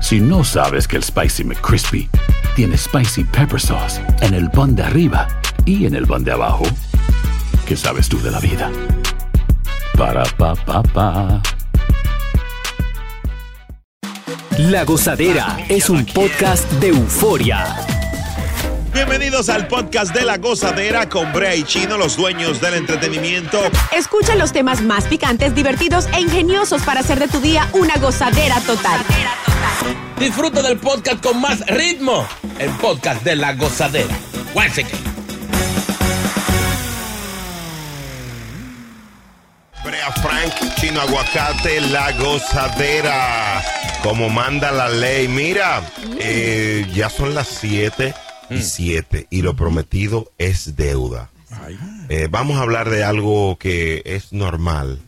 Si no sabes que el Spicy McCrispy tiene Spicy Pepper Sauce en el pan de arriba y en el pan de abajo, ¿qué sabes tú de la vida? Para, pa, pa, pa. La Gozadera es un podcast de euforia. Bienvenidos al podcast de La Gozadera con Brea y Chino, los dueños del entretenimiento. Escucha los temas más picantes, divertidos e ingeniosos para hacer de tu día una gozadera total. Disfruta del podcast con más ritmo. El podcast de la gozadera. Guáseque. Brea Frank, Chino Aguacate, La Gozadera. Como manda la ley. Mira, eh, ya son las 7 y 7 y lo prometido es deuda. Eh, vamos a hablar de algo que es normal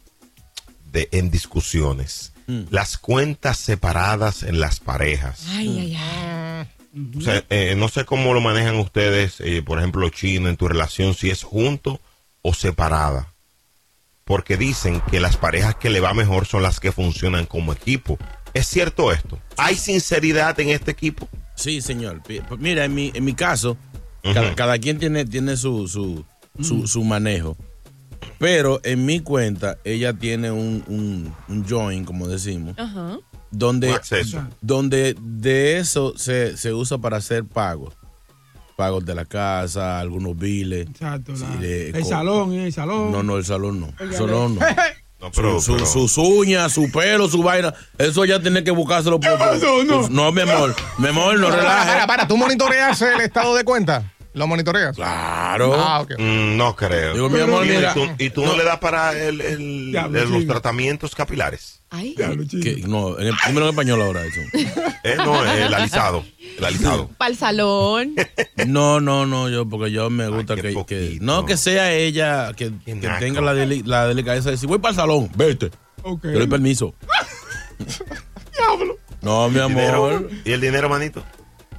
de, en discusiones. Las cuentas separadas en las parejas. Ay, ay, ay. O sea, eh, no sé cómo lo manejan ustedes, eh, por ejemplo, chino, en tu relación, si es junto o separada. Porque dicen que las parejas que le va mejor son las que funcionan como equipo. ¿Es cierto esto? ¿Hay sinceridad en este equipo? Sí, señor. Pues Mira, en mi, en mi caso, cada, cada quien tiene, tiene su, su, su, su manejo. Pero en mi cuenta, ella tiene un, un, un join, como decimos, Ajá. donde, acceso. donde de eso se, se usa para hacer pagos. Pagos de la casa, algunos biles. Exacto. Sí, la- de- el salón, el salón. No, no, el salón no. El salón no. No, Su- su- sus uñas, su pelo, su vaina. Eso ya tiene que buscárselo por. pasó? No. No, mi amor. Mi amor, no Para, para, relaje. para, ¿tú monitoreas el estado de cuenta? ¿Lo monitoreas? Claro. Ah, ok. Mm, no creo. Digo, mi amor, ¿Y mira. tú, y tú no, le das para el, el- Diablo, el- los tratamientos capilares? Ay. Diablo. Que- no, en el, dímelo en español ahora eso. Eh, no, el alisado. El alisado. Para el salón. No, no, no, yo, porque yo me gusta qué que. No que sea ella que, Qué tenga la, deli- la delicadeza de decir, voy para el salón, vete. Ok. Te doy permiso. No, mi ¿Dinero? amor. ¿Y el dinero, manito?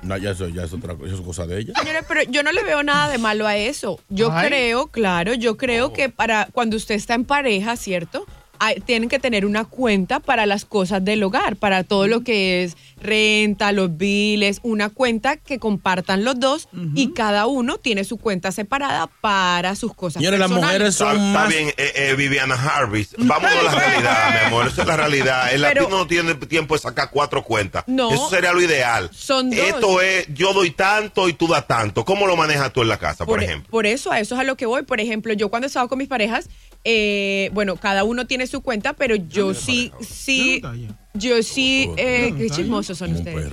No, ya eso, ya es otra cosa, eso es cosa de ella. Señores, pero yo no le veo nada de malo a eso. Yo Ay. creo, claro, yo creo que para cuando usted está en pareja, ¿cierto? Hay- tienen que tener una cuenta para las cosas del hogar, para todo lo que es renta, los biles, una cuenta que compartan los dos y cada uno tiene su cuenta separada para sus cosas. Señores, las mujeres Está, son está más. bien, eh, eh, Viviana Harvis. Vámonos a la realidad, mi amor. Esa es la realidad. El Pero- latino no tiene tiempo de sacar cuatro cuentas. No. Eso sería lo ideal. Son dos. Esto es, yo doy tanto y tú das tanto. ¿Cómo lo manejas tú en la casa, por, por, ejemplo? por eso, a eso es a lo que voy. Por ejemplo, yo cuando estaba con mis parejas, eh, bueno, cada uno tiene su cuenta, pero yo sí, sí, yo sí, eh, qué chismosos son ustedes.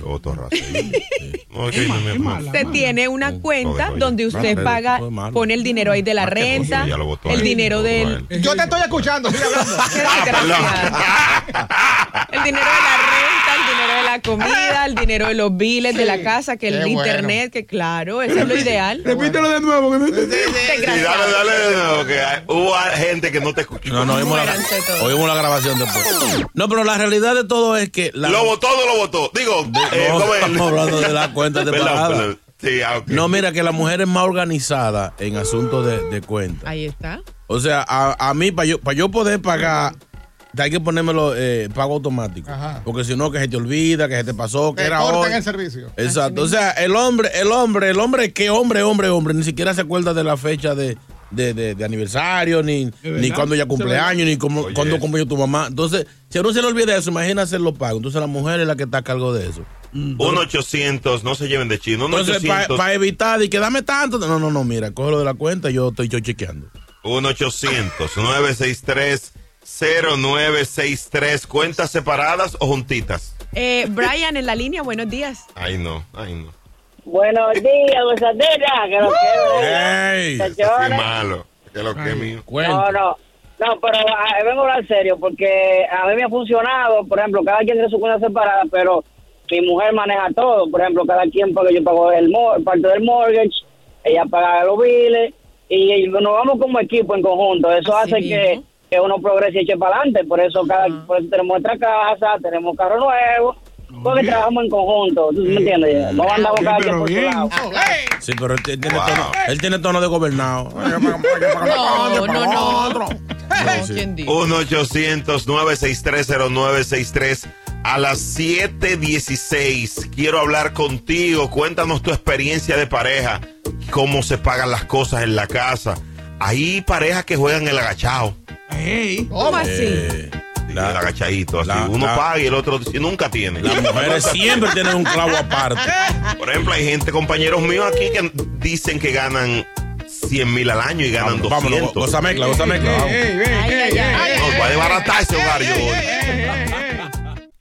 Usted tiene una cuenta donde usted paga, pone el dinero ahí de la renta, el dinero del... Yo te estoy escuchando, sigue hablando. El dinero de la renta, el dinero de la comida, el dinero de los biles de la casa, que el internet, que claro, eso es lo ideal. Repítelo de nuevo. Que no. Sí, dale, dale de nuevo, que hay- hubo gente que no te escuchó. No, no, oímos la grabación después. No, pero la realidad de todo es que. La, ¿Lo votó o no lo votó? Digo, eh, no, ¿cómo es? estamos hablando de la cuenta de. Sí, ah. No, mira que la mujer es más organizada en asuntos de, de cuenta. Ahí está. O sea, a, a mí, para yo, pa' yo poder pagar, hay que ponérmelo eh, pago automático. Ajá. Porque si no, que se te olvida, que se te pasó, que Te era hoy. el servicio. Exacto. O sea, el hombre, el hombre, el hombre, que hombre, hombre, hombre, ni siquiera se acuerda de la fecha de, de, de- de aniversario, ni, ni cuando ya ¿De cumpleaños, ni cómo, cuando cumplió tu mamá. Entonces, si a uno se le olvida eso, imagina hacer los pagos. Entonces, la mujer es la que está a cargo de eso. 1-800, no se lleven de chino. Entonces, para 1-800. evitar y que dame tanto. No, no, no, mira, cógelo de la cuenta, yo estoy yo chequeando. 1-800-963-0963. ¿Cuentas separadas o juntitas? Eh, Brian en la línea, buenos días. Ay, no, ay, no. Buenos días, gozadera. Que lo que ¡Ey! Malo. Que lo que es mío. No, no. No, pero ah, vengo a hablar serio, porque a mí me ha funcionado, por ejemplo, cada quien tiene su cuenta separada, pero mi mujer maneja todo, por ejemplo, cada quien paga, yo pago el parte del mortgage, ella paga los biles, y, y nos vamos como equipo en conjunto, eso Así hace que, que uno progrese y eche para adelante, por eso cada por eso tenemos nuestra casa, tenemos carro nuevo, porque trabajamos en conjunto, ¿tú me entiendes? No andamos cada quien por su bien. lado. Sí, pero él tiene, Wow. tono, él tiene tono de gobernado. No, no, no. No, sí. ¿quién dijo? 1-800-963-0963. A las 7:16 quiero hablar contigo. Cuéntanos tu experiencia de pareja. Cómo se pagan las cosas en la casa. Hay parejas que juegan el agachado. Ey. ¿Cómo así? Eh, el la- agachadito. Así. la- Uno la- paga y el otro dice, nunca tiene. las mujeres siempre tienen un clavo aparte. Por ejemplo, hay gente, compañeros míos aquí que dicen que ganan 100 mil al año y ganan Vámonos, vámonos, 200. goza mezcla, goza mezcla. vamos. Ay, ay, ay. Nos va a desbaratar ese hogar yo hoy.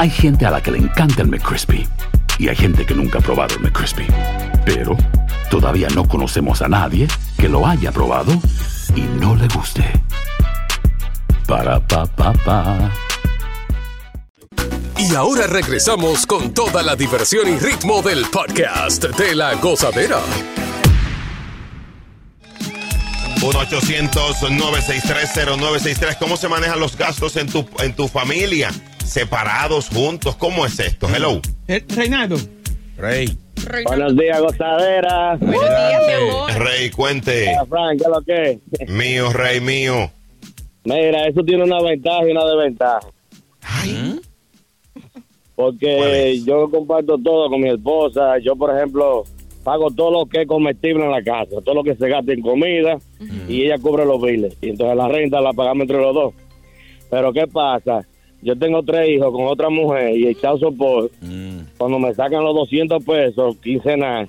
Hay gente a la que le encanta el McCrispy y hay gente que nunca ha probado el McCrispy. Pero todavía no conocemos a nadie que lo haya probado y no le guste. Para pa pa pa. Y ahora regresamos con toda la diversión y ritmo del podcast de la gozadera. 1-800-963-0963. ¿Cómo se manejan los gastos en tu, en tu familia? ¿Separados, juntos? ¿Cómo es esto? Hello. Eh, Reinaldo. Rey. Buenos días, gozadera. Buenos días, mi amor. Rey, cuente. Frank, ¿qué es lo que? es? Mío, rey mío. Mira, eso tiene una ventaja y una desventaja. Ay, ¿Cuál Porque yo comparto todo con mi esposa. Yo, por ejemplo, pago todo lo que es comestible en la casa, todo lo que se gasta en comida, y ella cubre los biles. Y entonces la renta la pagamos entre los dos. Pero ¿qué pasa? Yo tengo tres hijos con otra mujer y el child support, Mm. cuando me sacan los 200 pesos quincenal,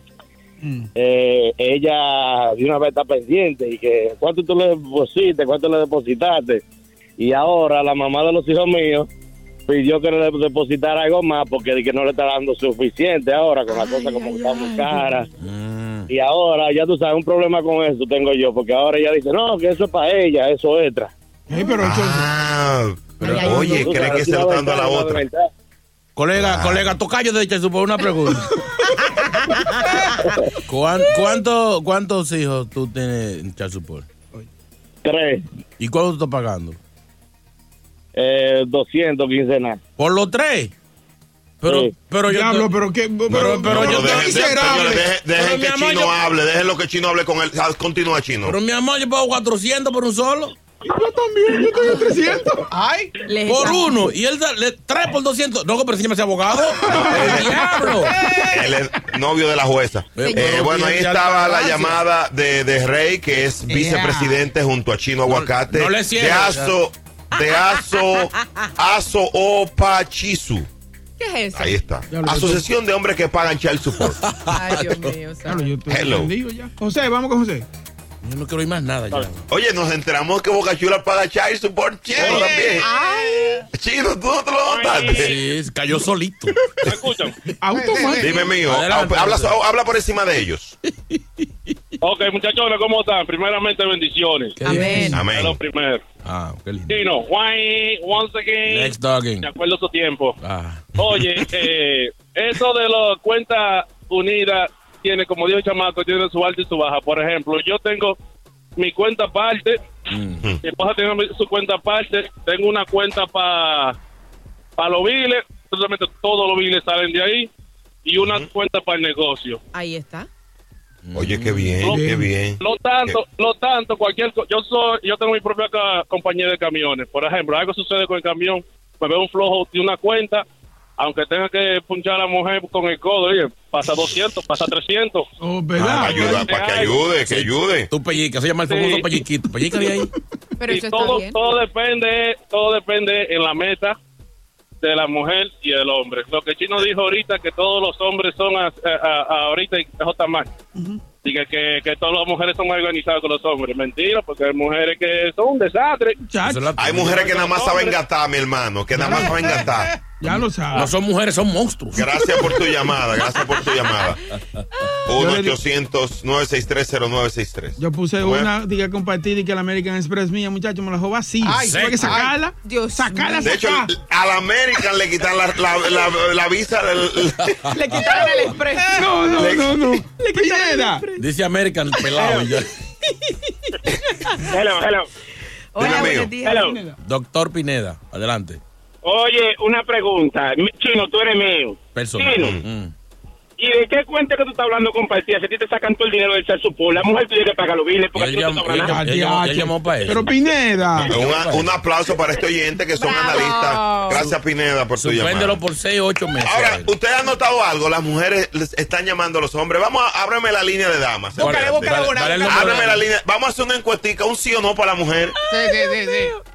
eh, ella de una vez está pendiente y que cuánto tú le depositaste, cuánto le depositaste. Y ahora la mamá de los hijos míos pidió que le depositara algo más porque de que no le está dando suficiente ahora con la cosa como que está muy cara. Mm. Y ahora, ya tú sabes, un problema con eso tengo yo, porque ahora ella dice, no, que eso es para ella, eso es extra. Ey, pero eso- Ah, pero Ay, ay, oye, Tú cree sabes, que se lo está dando a la otra. Colega, colega, tocayo de Chesu, por una pregunta. ¿Cuán- cuánto, ¿Cuántos hijos tú tienes en Child Support? Tres, ¿Y cuánto tú estás pagando? eh, 200 quincenal. ¿Por los tres? Pero, Sí. pero yo... Diablo, pero qué. Pero, pero pero yo yo te- dejen, miserable. dejen- dejen Pero, que Chino yo- hable, déjenlo que Chino hable con él. Ah, Continúa, Chino. Pero mi amor, yo pago 400 por un solo. Yo también, yo en 300. Ay, Les Por está- uno. Y él da, le, tres por 200. No, pero si llama ese abogado. ¡El diablo! Él es novio de la jueza. Señor. Eh, bueno, ahí estaba la llamada de, de Rey, que es vicepresidente junto a Chino Aguacate. no le cierres, de Aso, de Aso, Aso Opachisu. ¿Qué es eso? Ahí está. Asociación de hombres que pagan child support. Ay, Dios mío. Hello. ya. José, vamos con José. Yo no quiero oír más nada ya. Oye, nos enteramos que Boca Chula paga child support Chino también. Chino, tú no te lo notaste. Sí, cayó solito. ¿Me escuchan? Automático. Dime mío, Adelante, habla, habla por encima de ellos. Ok, muchachones, ¿cómo están? Primeramente, bendiciones. Amén. Es lo Amén. primero. Ah, qué lindo. Why, once again. Next dogging. De acuerdo a su tiempo. Ah. Oye, eh, eso de la cuenta unida tiene, como dijo chamaco, tiene su alta y su baja. Por ejemplo, yo tengo mi cuenta aparte, Mm. mi esposa tiene su cuenta aparte, tengo una cuenta para pa los biles, totalmente todos los biles salen de ahí, y una cuenta para el negocio. Ahí está. Oye, qué bien, No. qué bien. Lo tanto, lo tanto, cualquier yo soy, yo tengo mi propia ca- compañía de camiones. Por ejemplo, algo sucede con el camión, me veo un flojo de una cuenta, aunque tenga que punchar a la mujer con el codo, oye, pasa 200, pasa 300. Oh, Para, ¿verdad? ayudar, para que ayude, que ayude. Tú pellica, se llama el famoso Sí. pelliquito. Pellica de ahí. Pero y eso está todo, bien. todo depende, todo depende en la meta de la mujer y el hombre. Lo que Chino dijo ahorita, que todos los hombres son a, a- a- ahorita y J. más. Y que, que, que todas las mujeres son más organizadas que los hombres. Mentira, porque hay mujeres que son un desastre. Hay mujeres que nada más saben gastar, mi hermano, que nada más saben gastar. Ya lo sabes. No son mujeres, son monstruos. Gracias por tu llamada, gracias por tu llamada. 1-800-963-0963. Yo puse una, diga compartir y que la American Express mía, muchacho, me la joba así. Ay, Tuve que ay. sacarla. Dios sacarla, De hecho, sacar. al American le quitan la, la, la, la visa del... Le quitaron el express. No, no, Le- no, no. Pineda. Dice American pelado. Hello, hello. Hola, Dime, buenos amigo. días. Hello. Doctor Pineda, adelante. Oye, una pregunta. Mi- Chino, tú eres mío. Personal. Chino, Mm. ¿y de qué cuenta que tú estás hablando compartida? Si a ti te sacan todo el dinero del ser support, la mujer tiene que pagar los biles porque no te llamó- para eso. Pero Pineda. Una- un aplauso para este oyente que son Bravo. analistas. Gracias, Pineda, por tu llamada. Suspéndelo por 6 o 8 meses. Ahora, ¿usted ha notado algo? Las mujeres les están llamando a los hombres. Vamos a ábreme la línea de damas. Búscale, búscale Ábreme la línea. Vamos a hacer una encuestica, un sí o no para la mujer. Sí, sí, sí, sí.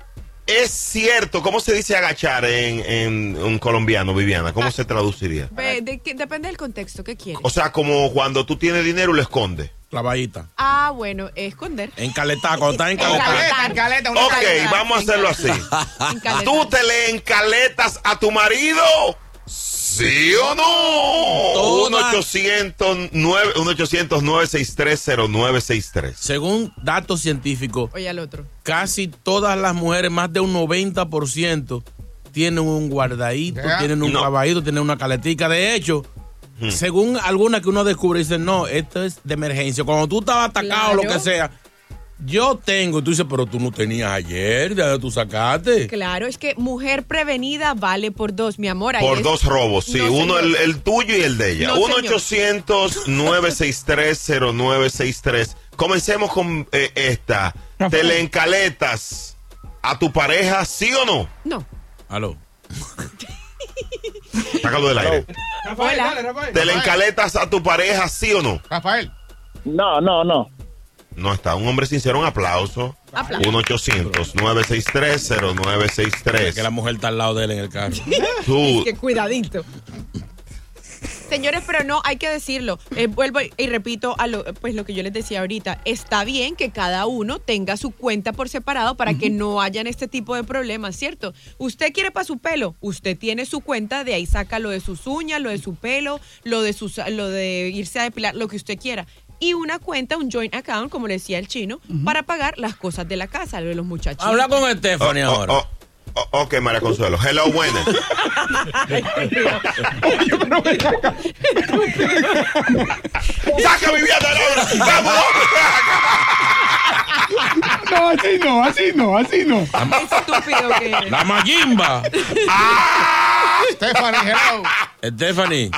Es cierto, ¿cómo se dice agachar en, en un colombiano, Viviana? ¿Cómo se traduciría? Ve, de que- depende del contexto que quieres. O sea, como cuando tú tienes dinero y lo escondes. Clavadita. Ah, bueno, esconder. Encaletada, cuando estás. Encaletar. Encaleta, una Ok, Encaletar, vamos a hacerlo así. Encaletar. ¿Tú te le encaletas a tu marido? ¿Sí o no? Toda- 1-800-963-0963. Según datos científicos, Oye, al otro. casi todas las mujeres, más de un 90%, tienen un guardadito, Ya. tienen un No. clavadito, tienen una caletica. De hecho, según algunas que uno descubre, dicen, no, esto es de emergencia. Cuando tú estabas atacado o lo que sea, yo tengo. Tú dices, pero tú no tenías ayer, ¿de dónde tú sacaste? Claro, es que mujer prevenida vale por dos, mi amor. Por es- dos robos, sí. No, Uno el, el tuyo y el de ella. No, 1-800-963-0963. Comencemos con eh, esta. ¿Te le encaletas a tu pareja, sí o no? No. Aló. Sácalo del aire. Rafael, Hola. dale, Rafael. ¿Te le encaletas a tu pareja, sí o no? Rafael. No, no, no. No está. Un hombre sincero, un aplauso. Aplauso. 1-800-963-0963. Que la mujer está al lado de él en el carro. Tú, Que cuidadito. Señores, pero no, hay que decirlo. Eh, vuelvo y repito a lo, pues lo que yo les decía ahorita. Está bien que cada uno tenga su cuenta por separado para que no hayan este tipo de problemas, ¿cierto? Usted quiere para su pelo, usted tiene su cuenta, de ahí saca lo de sus uñas, lo de su pelo, lo de sus, lo de irse a depilar, lo que usted quiera. Y una cuenta, un joint account, como le decía el chino, para pagar las cosas de la casa, lo de los muchachos. Habla con Stephanie Oh, oh, ahora. oh, oh, ok, María Consuelo. Hello, buenas. ¡Saca Viviana ahora! ¡Vamos! No, así no, así no, así no. Estúpido que eres. La Mayimba. Stephanie, hello. Stephanie.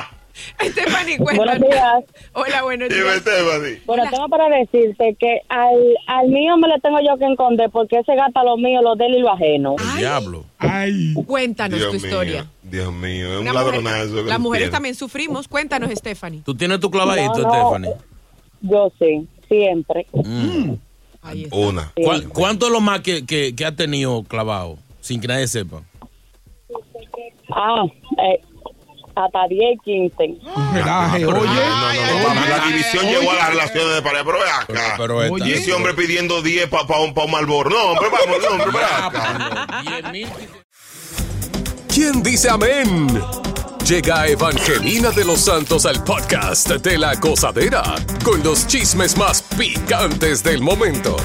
Stephanie, Buenos cuéntanos. días. Hola, buenos Dime, días. Stephanie. Bueno, tengo para decirte que al, al mío me le tengo yo que esconder porque ese gata lo mío, lo de él y lo ajeno. El diablo. Ay. Cuéntanos Dios tu mío, historia. Dios mío, es un ladronazo. las mujeres también sufrimos. Cuéntanos, Stephanie. ¿Tú tienes tu clavadito, No, no. Stephanie? Yo sí, siempre. Ahí está. Una. ¿Cuál- ¿Cuánto es lo más que, que, que ha tenido clavado? Sin que nadie sepa. Ah, eh, hasta 10, 15. Relaje, Pero, oye. no, no, no, no, la división Oye. llegó a las relaciones de pareja, pero ve acá. Pero, pero esta- y ese hombre pidiendo 10 para pa, un- pa un. No, hombre, vamos, no, hombre, ve acá. Pablo, 10 mil. ¿Quién dice amén? Llega Evangelina de los Santos al podcast de la gozadera con los chismes más picantes del momento.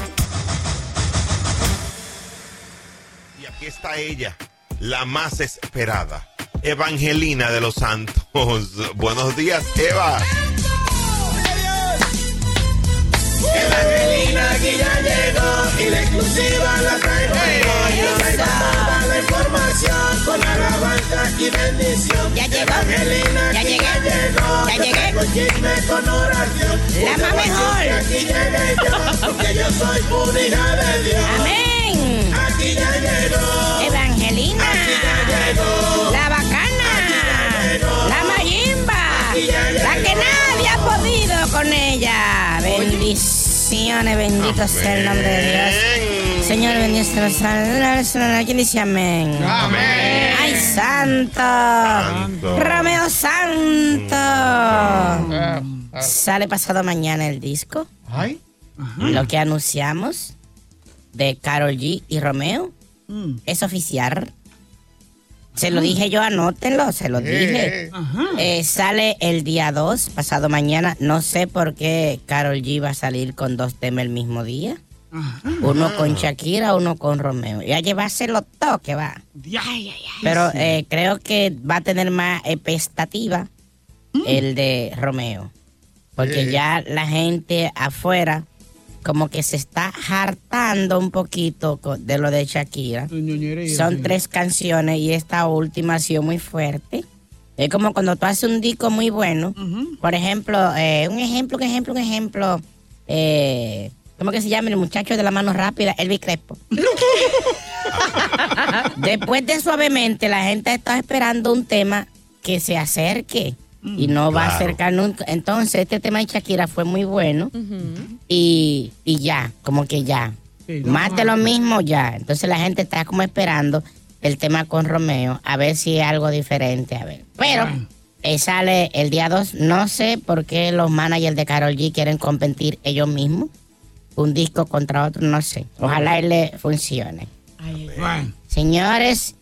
Y aquí está ella, la más esperada, Evangelina de los Santos. Buenos días, Eva. Evangelina aquí ya llegó y la exclusiva la traigo yo. Traigo toda la información con alabanza y bendición. Ya llegó. Evangelina Ya aquí llegué. ya llegó. Ya llegué. traigo chisme con oración. La más mejor. Aquí llegué yo, porque yo soy una hija de Dios. Amén. Aquí ya llegó. Evangelina. Aquí ya llegó. La. La que nadie ha podido con ella. Bendiciones, bendito sea el nombre de Dios. Señor, bendice ¿Quién dice amén? Amén. ¡Ay, santo! ¡Romeo Santo! Sale pasado mañana el disco. Ay. Lo que anunciamos de Carol G y Romeo es oficial. Se lo dije yo, anótenlo, se lo dije. Eh, sale el día 2, pasado mañana. No sé por qué Carol G va a salir con dos temas el mismo día. Uno con Shakira, uno con Romeo. Y a llevarse los toques, va. Pero eh, creo que va a tener más expectativa el de Romeo. Porque Eh. ya la gente afuera como que se está hartando un poquito de lo de Shakira. Son tres canciones y esta última ha sido muy fuerte. Es como cuando tú haces un disco muy bueno. Por ejemplo, eh, un ejemplo, un ejemplo, un ejemplo. Eh, ¿Cómo que se llama el muchacho de la mano rápida? Elvis Crespo. Después de Suavemente, la gente está esperando un tema que se acerque. Y no va a acercar nunca. Entonces, este tema de Shakira fue muy bueno. y, y ya, como que ya. Más de lo mismo ya. Entonces la gente está como esperando el tema con Romeo, a ver si es algo diferente, a ver. Pero eh, sale el día 2, no sé por qué los managers de Carol G quieren competir ellos mismos. Un disco contra otro, no sé. Ojalá y le funcione. Señores,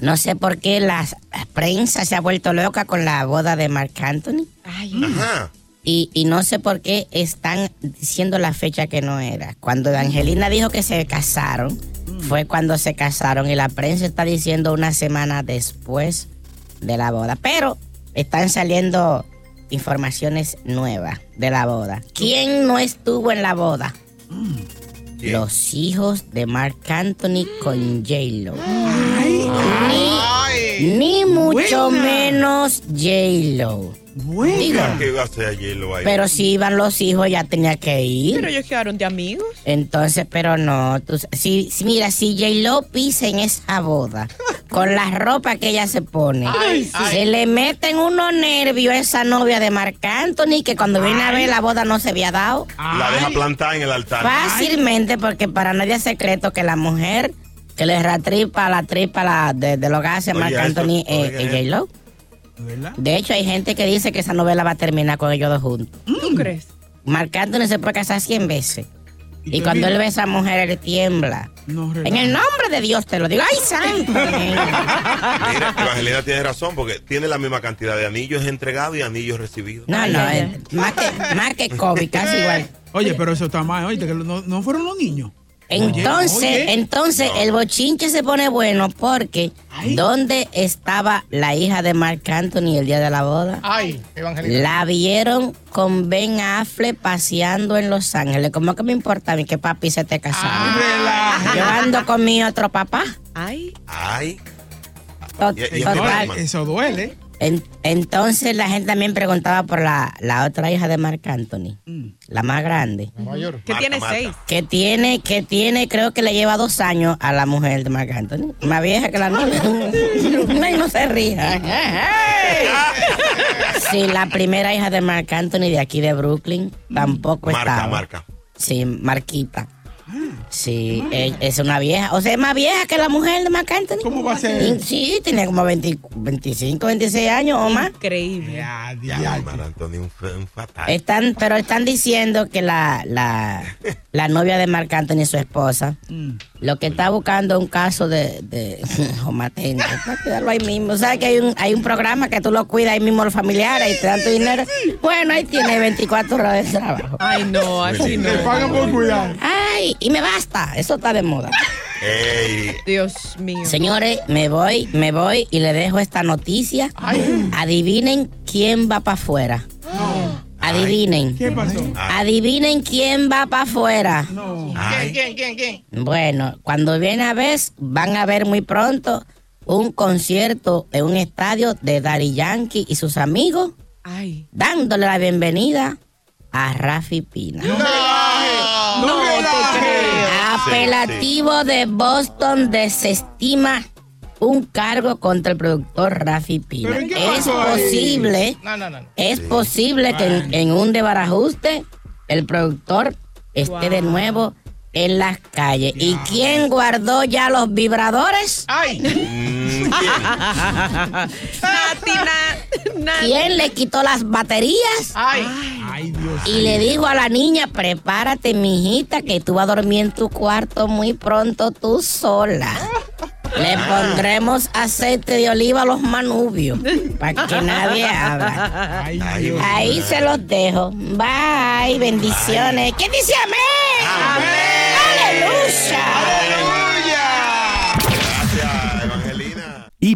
no sé por qué la prensa se ha vuelto loca con la boda de Marc Anthony. Ajá. Y, y no sé por qué están diciendo la fecha que no era. Cuando Angelina dijo que se casaron, fue cuando se casaron y la prensa está diciendo una semana después de la boda. Pero están saliendo informaciones nuevas de la boda. ¿Quién no estuvo en la boda? Los hijos de Marc Anthony con J-Lo. Ni, ni mucho Buena. menos J-Lo. Digo, ¿Qué iba a hacer J-Lo ahí? pero si iban los hijos ya tenía que ir. Pero ellos quedaron de amigos. Entonces, pero no. tú si, si- mira, si J-Lo pisa en esa boda, con la ropa que ella se pone, Ay, se ay. le meten unos nervios a esa novia de Marc Anthony que cuando viene a ver la boda no se había dado. La deja plantada en el altar. Fácilmente, porque para nadie es secreto que la mujer que le ratripa la tripa la, de, de lo que hace Oye, Marc Anthony eh, es eso. J-Lo. De hecho, hay gente que dice que esa novela va a terminar con ellos dos juntos. ¿Tú crees? Marc Anthony se puede casar 100 veces. Y, cuando él ve a esa mujer, él tiembla. en el nombre de Dios te lo digo. ¡Ay, santo! Mira, Evangelina tiene razón porque tiene la misma cantidad de anillos entregados y anillos recibidos. No, no, eh, más que, más que COVID, casi igual. Oye, pero eso está mal, oíste, que no, no fueron los niños. Entonces, Oye. entonces el bochinche se pone bueno porque ¿dónde estaba la hija de Marc Anthony el día de la boda? Ay. La vieron con Ben Affle paseando en Los Ángeles. ¿Cómo que me importa a mí que papi se te casara? Yo ando con mi otro papá. Ay. Ay. Tot- Y- y- total. Eso duele. En- entonces la gente también preguntaba por la, la otra hija de Marc Anthony, la más grande. Que tiene seis. Que tiene, que tiene, creo que le lleva dos años a la mujer de Marc Anthony. Más vieja que la novia. Ay, no se ría. Sí, la primera hija de Marc Anthony de aquí de Brooklyn tampoco Marca, estaba. marca. Sí, Marquita. Sí, e- es una vieja. O sea, es más vieja que la mujer de Marc Anthony. ¿Cómo va a ser? Sí, tiene como 20 25, 26 años o más. Increíble. Ya, Mar Antonio, un, un fatal. Están, pero están diciendo que la, la, la novia de Marc Anthony y su esposa lo que está buscando es un caso de, de homatente. Para cuidarlo ahí mismo. ¿Sabes que hay un, hay un programa que tú lo cuidas ahí mismo los familiares y te dan tu dinero? Bueno, ahí tiene 24 horas de trabajo. Ay, no, así no. Te pagan por cuidar. Ay, y me basta. Eso está de moda. Ey, Dios mío. Señores, me voy, me voy y le dejo esta noticia. Adivinen quién va para afuera. Adivinen. ¿Qué pasó? Adivinen quién va para afuera. ¿Quién, quién, quién, quién? Bueno, cuando viene a ver, van a ver muy pronto un concierto en un estadio de Daddy Yankee y sus amigos Ay. dándole la bienvenida a Rafi Pina. No te creo. Apelativo de Boston desestima un cargo contra el productor Rafi Pina. ¿Pero qué Es posible, No, no, no. no. es posible que en, en un desbarajuste el productor esté de nuevo en las calles. ¿Y quién guardó ya los vibradores? ¡Ay! ¿Quién le quitó las baterías? ¡Ay! Y le dijo a la niña, prepárate, mijita, que tú vas a dormir en tu cuarto muy pronto tú sola. Le pondremos aceite de oliva a los manubios para que nadie abra. Ahí se los dejo. Bye, bendiciones. ¿Quién dice amén?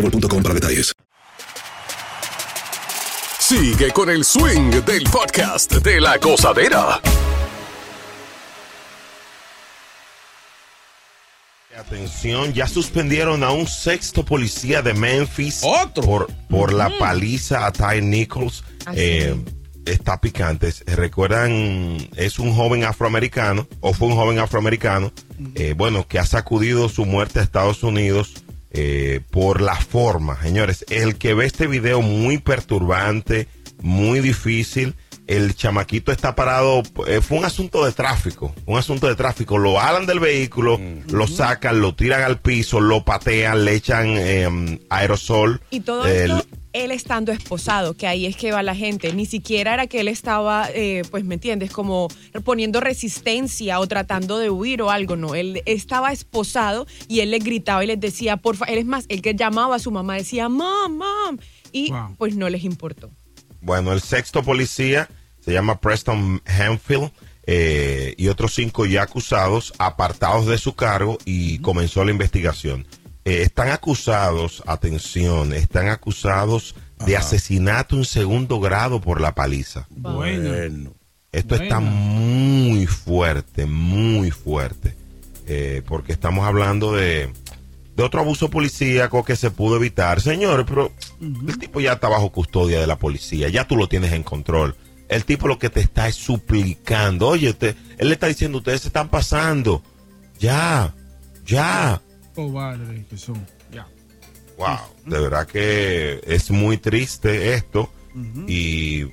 boostmobile.com para detalles. Sigue con el swing del podcast de la gozadera. Atención, ya suspendieron a un sexto policía de Memphis por, por la paliza a Ty Nichols. Eh, está picante. Recuerdan, es un joven afroamericano, o fue un joven afroamericano, eh, bueno, que ha sacudido su muerte a Estados Unidos eh, por la forma. Señores, el que ve este video muy perturbante, muy difícil, el chamaquito está parado, eh, fue un asunto de tráfico, un asunto de tráfico, lo alan del vehículo, lo sacan, lo tiran al piso, lo patean, le echan em, aerosol. Y todo El- esto, él estando esposado, que ahí es que va la gente. Ni siquiera era que él estaba, eh, pues, ¿me entiendes? Como poniendo resistencia o tratando de huir o algo, no. Él estaba esposado y él le gritaba y les decía, por favor, él es más, el que llamaba a su mamá decía, mam, mam. Y pues no les importó. Bueno, el sexto policía se llama Preston Hanfield eh, y otros cinco ya acusados, apartados de su cargo y comenzó la investigación. Eh, están acusados, atención, están acusados de asesinato en segundo grado por la paliza. Bueno. Esto está muy fuerte, muy fuerte, eh, porque estamos hablando de, de otro abuso policíaco que se pudo evitar. Señores, pero el tipo ya está bajo custodia de la policía, ya tú lo tienes en control. El tipo lo que te está es suplicando, oye, te- él le está diciendo, ustedes se están pasando, ya, ya. Cobardes que son. Ya. Wow, de verdad que es muy triste esto y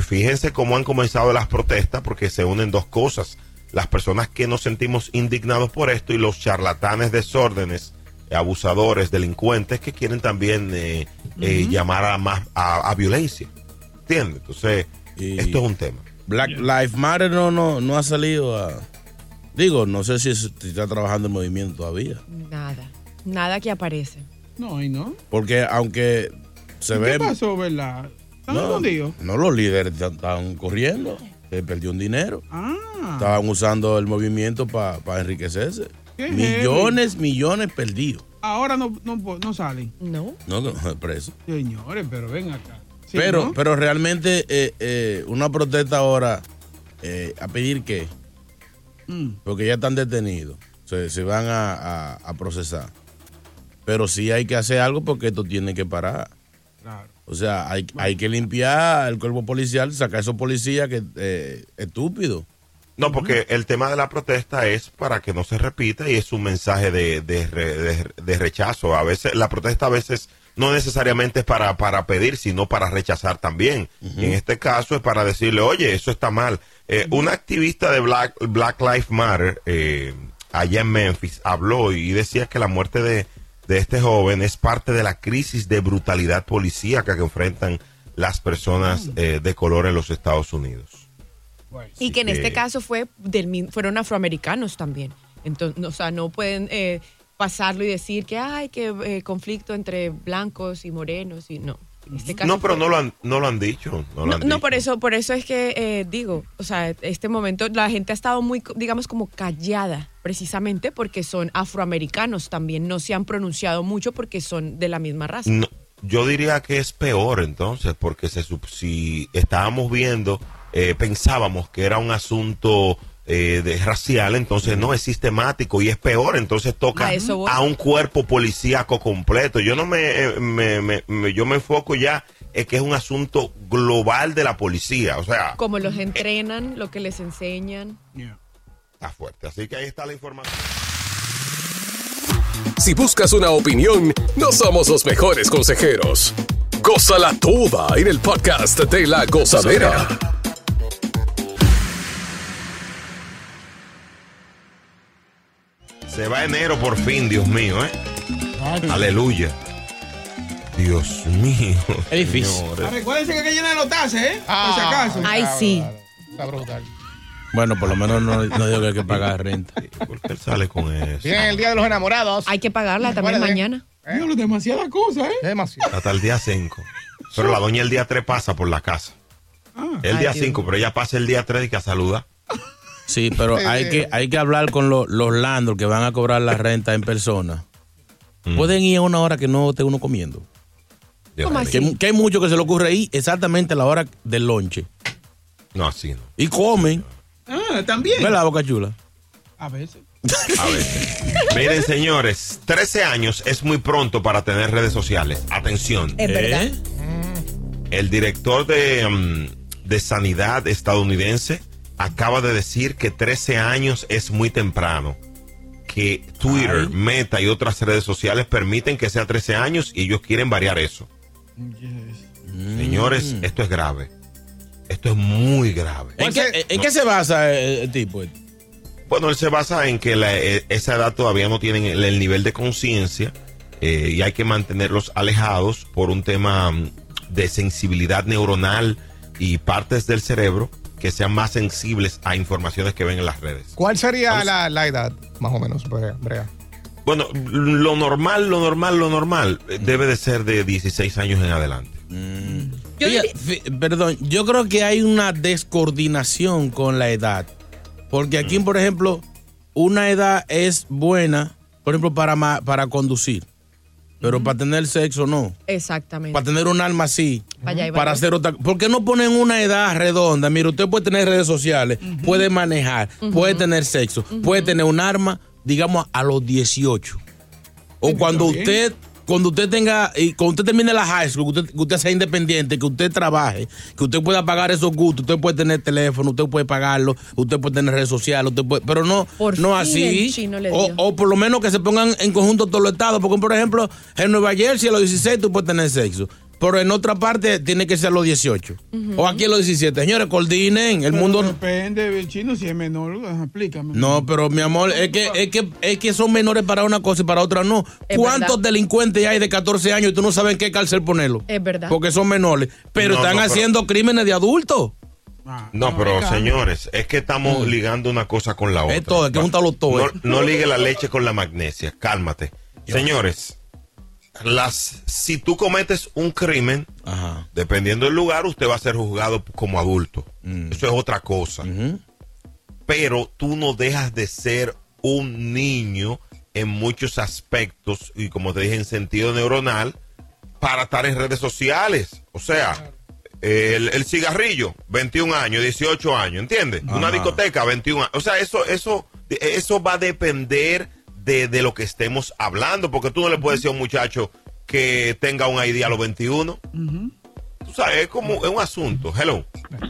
fíjense cómo han comenzado las protestas porque se unen dos cosas, las personas que nos sentimos indignados por esto y los charlatanes desórdenes, abusadores, delincuentes que quieren también eh, eh, llamar a más a, a violencia, ¿entiendes? Entonces esto es un tema. Black Lives Matter no, no, no ha salido a... Digo, no sé si, es- si está trabajando el movimiento todavía. Nada. Nada que aparece. No, y no. Porque aunque se ¿Qué ve... pasó, verdad? ¿Están No, escondidos? no, los líderes están- estaban corriendo. Se perdió un dinero. Ah. Estaban usando el movimiento para enriquecerse. Qué Millones, millones perdidos. Ahora no, no, no salen. No. No, no, preso. Señores, pero ven acá. Sí, pero, ¿no? pero realmente eh, eh, una protesta ahora eh, a pedir qué? Mm. Porque ya están detenidos. Se, se van a, a- a procesar. Pero sí hay que hacer algo porque esto tiene que parar. Claro. O sea, hay, hay que limpiar el cuerpo policial, sacar a esos policías que eh, estúpidos. No, porque el tema de la protesta es para que no se repita y es un mensaje de, de re- de- de rechazo. A veces, la protesta a veces no necesariamente es para, para pedir, sino para rechazar también. Y en este caso es para decirle, oye, eso está mal. Eh, Una activista de Black, Black Lives Matter eh, allá en Memphis habló y decía que la muerte de, de este joven es parte de la crisis de brutalidad policíaca que enfrentan las personas eh, de color en los Estados Unidos. Y que en este caso fue del, fueron afroamericanos también. Entonces, no, o sea, no pueden eh, pasarlo y decir que hay que eh, conflicto entre blancos y morenos y no. Este caso No, pero fue- no lo han, no lo han dicho. No, lo no, han no, dicho. por eso, por eso es que eh, digo, o sea, este momento la gente ha estado muy, digamos, como callada, precisamente porque son afroamericanos también, no se han pronunciado mucho porque son de la misma raza. No, yo diría que es peor entonces, porque se, sup- si estábamos viendo, eh, pensábamos que era un asunto eh, de racial, entonces no es sistemático y es peor, entonces toca A eso voy. a un cuerpo policíaco completo. Yo no me, eh, me- me- me- yo me enfoco ya es que es un asunto global de la policía, o sea, Como los entrenan, lo que les enseñan. está fuerte. Así que ahí está la información. Si buscas una opinión, no somos los mejores consejeros. Gózala toda en el podcast de la gozadera. Se va enero por fin, Dios mío, ¿eh? Aleluya. Dios mío. Es difícil. señores. Ah, Recuérdense que hay que llenar los tases, ¿eh? Por si acaso. Ay, sí. Está brutal. Bueno, por lo menos no, no digo que hay que pagar renta. ¿Por qué él sale con eso? Viene el día de los enamorados. Hay que pagarla también mañana. Diablo, demasiadas cosas, ¿eh? Demasiado. Hasta el día 5. Pero la doña el día 3 pasa por la casa. El Ay, día Dios 5, pero ella pasa el día 3 y que saluda. Sí, pero hay que, hay que hablar con lo- los landlords que van a cobrar la renta en persona. Pueden ir a una hora que no esté uno comiendo. Dios ¿Cómo mío. Que, que hay mucho que se le ocurre ahí exactamente a la hora del lonche. No, así no. Y comen. Ah, también. ¿Verdad, Boca Chula? A veces. A ver. Miren, señores, 13 años es muy pronto para tener redes sociales. Atención. Es verdad. ¿Eh? El director de, mm, de Sanidad estadounidense acaba de decir que 13 años es muy temprano. Que Twitter, Meta y otras redes sociales permiten que sea 13 años y ellos quieren variar eso. Señores, esto es grave. Esto es muy grave. ¿En qué, en qué se basa el, el tipo? Bueno, él se basa en que la- eh, esa edad todavía no tienen el, el nivel de conciencia eh, y hay que mantenerlos alejados por un tema mm, de sensibilidad neuronal y partes del cerebro que sean más sensibles a informaciones que ven en las redes. ¿Cuál sería la, la edad, más o menos, Brea? Brea? Bueno, lo normal, lo normal, lo normal eh, debe de ser de 16 años en adelante. Fíjate, fi- perdón, yo creo que hay una descoordinación con la edad. Porque aquí, por ejemplo, una edad es buena, por ejemplo, para, para conducir. Pero para tener sexo no. Exactamente. Para tener un alma así. Para hacer otra. ¿Por qué no ponen una edad redonda? Mire, usted puede tener redes sociales, puede manejar, puede tener sexo, puede tener un arma, digamos, a los 18. O cuando usted, cuando usted tenga, y cuando usted termine la high school, que usted, que usted sea independiente, que usted trabaje, que usted pueda pagar esos gustos, usted puede tener teléfono, usted puede pagarlo, usted puede tener redes sociales, usted puede, pero no, Por no así. O, o por lo menos que se pongan en conjunto todos los estados. Porque, por ejemplo, en Nueva Jersey a los 16 tú puedes tener sexo. Pero en otra parte tiene que ser a los 18. O aquí a los 17. Señores, coordinen. El Pero mundo. Depende del chino si es menor. Explícame. No, pero mi amor, es que, es que, es que son menores para una cosa y para otra no. Es ¿Cuántos verdad. delincuentes hay de 14 años y tú no sabes en qué cárcel ponerlo? Es verdad. Porque son menores. Pero No, están no, pero- haciendo crímenes de adultos. Ah, No, pero venga. señores, es que estamos ligando una cosa con la otra. Es todo, es que todo, No, no ligue la leche con la magnesia, cálmate. Señores, las, si tú cometes un crimen, Ajá. dependiendo del lugar, usted va a ser juzgado como adulto. Mm. Eso es otra cosa. Pero tú no dejas de ser un niño en muchos aspectos y como te dije en sentido neuronal para estar en redes sociales. O sea, el, el cigarrillo, 21 años, 18 años, ¿entiendes? Una discoteca, 21 años. O sea, eso, eso, eso va a depender de, de lo que estemos hablando, porque tú no le puedes decir a un muchacho que tenga un ID a los 21. Tú sabes, es como es un asunto. Hello.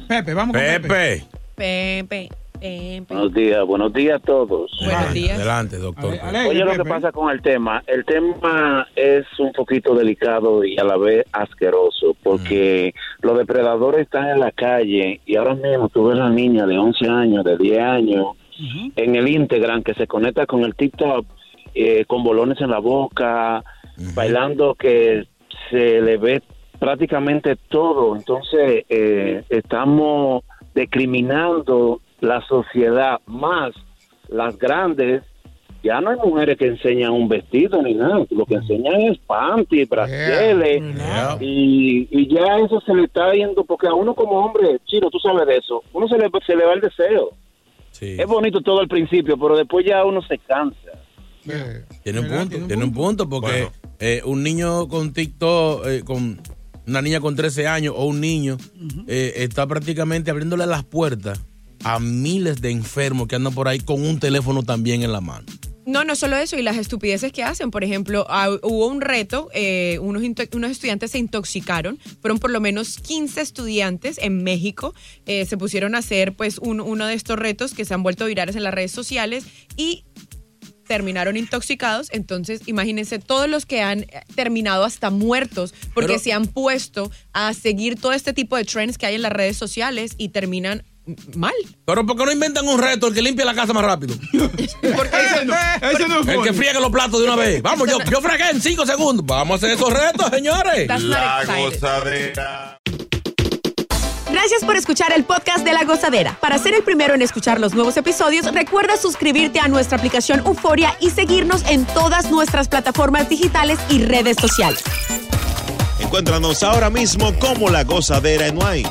Pepe, vamos con Pepe. Pepe. Pepe, Pepe. Buenos días, buenos días a todos. Buenos días. Adelante, doctor. Alegre, Oye, lo que pasa con el tema, el tema es un poquito delicado y a la vez asqueroso, porque los depredadores están en la calle y ahora mismo tú ves a la niña de 11 años, de 10 años, en el Instagram que se conecta con el TikTok, eh, con bolones en la boca, bailando que se le ve prácticamente todo. Entonces, eh, estamos discriminando la sociedad más las grandes. Ya no hay mujeres que enseñan un vestido ni nada, lo que enseñan es panty, brasieles, y, y ya eso se le está yendo, porque a uno como hombre, chino, tú sabes de eso, uno se le, se le va el deseo. Es bonito todo al principio, pero después ya uno se cansa. Tiene un punto, tiene un punto, porque eh, un niño con TikTok, eh, con una niña con 13 años o un niño, eh, está prácticamente abriéndole las puertas a miles de enfermos que andan por ahí con un teléfono también en la mano. No, no solo eso, y las estupideces que hacen. Por ejemplo, ah, hubo un reto, eh, unos, unos estudiantes se intoxicaron, fueron por lo menos 15 estudiantes en México, eh, se pusieron a hacer pues un- uno de estos retos que se han vuelto virales en las redes sociales y terminaron intoxicados, entonces imagínense todos los que han eh, terminado hasta muertos porque Pero- se han puesto a seguir todo este tipo de trends que hay en las redes sociales y terminan mal. Pero ¿por qué no inventan un reto el que limpie la casa más rápido? Ese no, ese no El que friegue los platos de una vez. Vamos, yo, yo fregué en cinco segundos. Vamos a hacer esos retos, señores. La gozadera. Gracias por escuchar el podcast de La Gozadera. Para ser el primero en escuchar los nuevos episodios, recuerda suscribirte a nuestra aplicación Euforia y seguirnos en todas nuestras plataformas digitales y redes sociales. Encuéntranos ahora mismo como La Gozadera en Wine.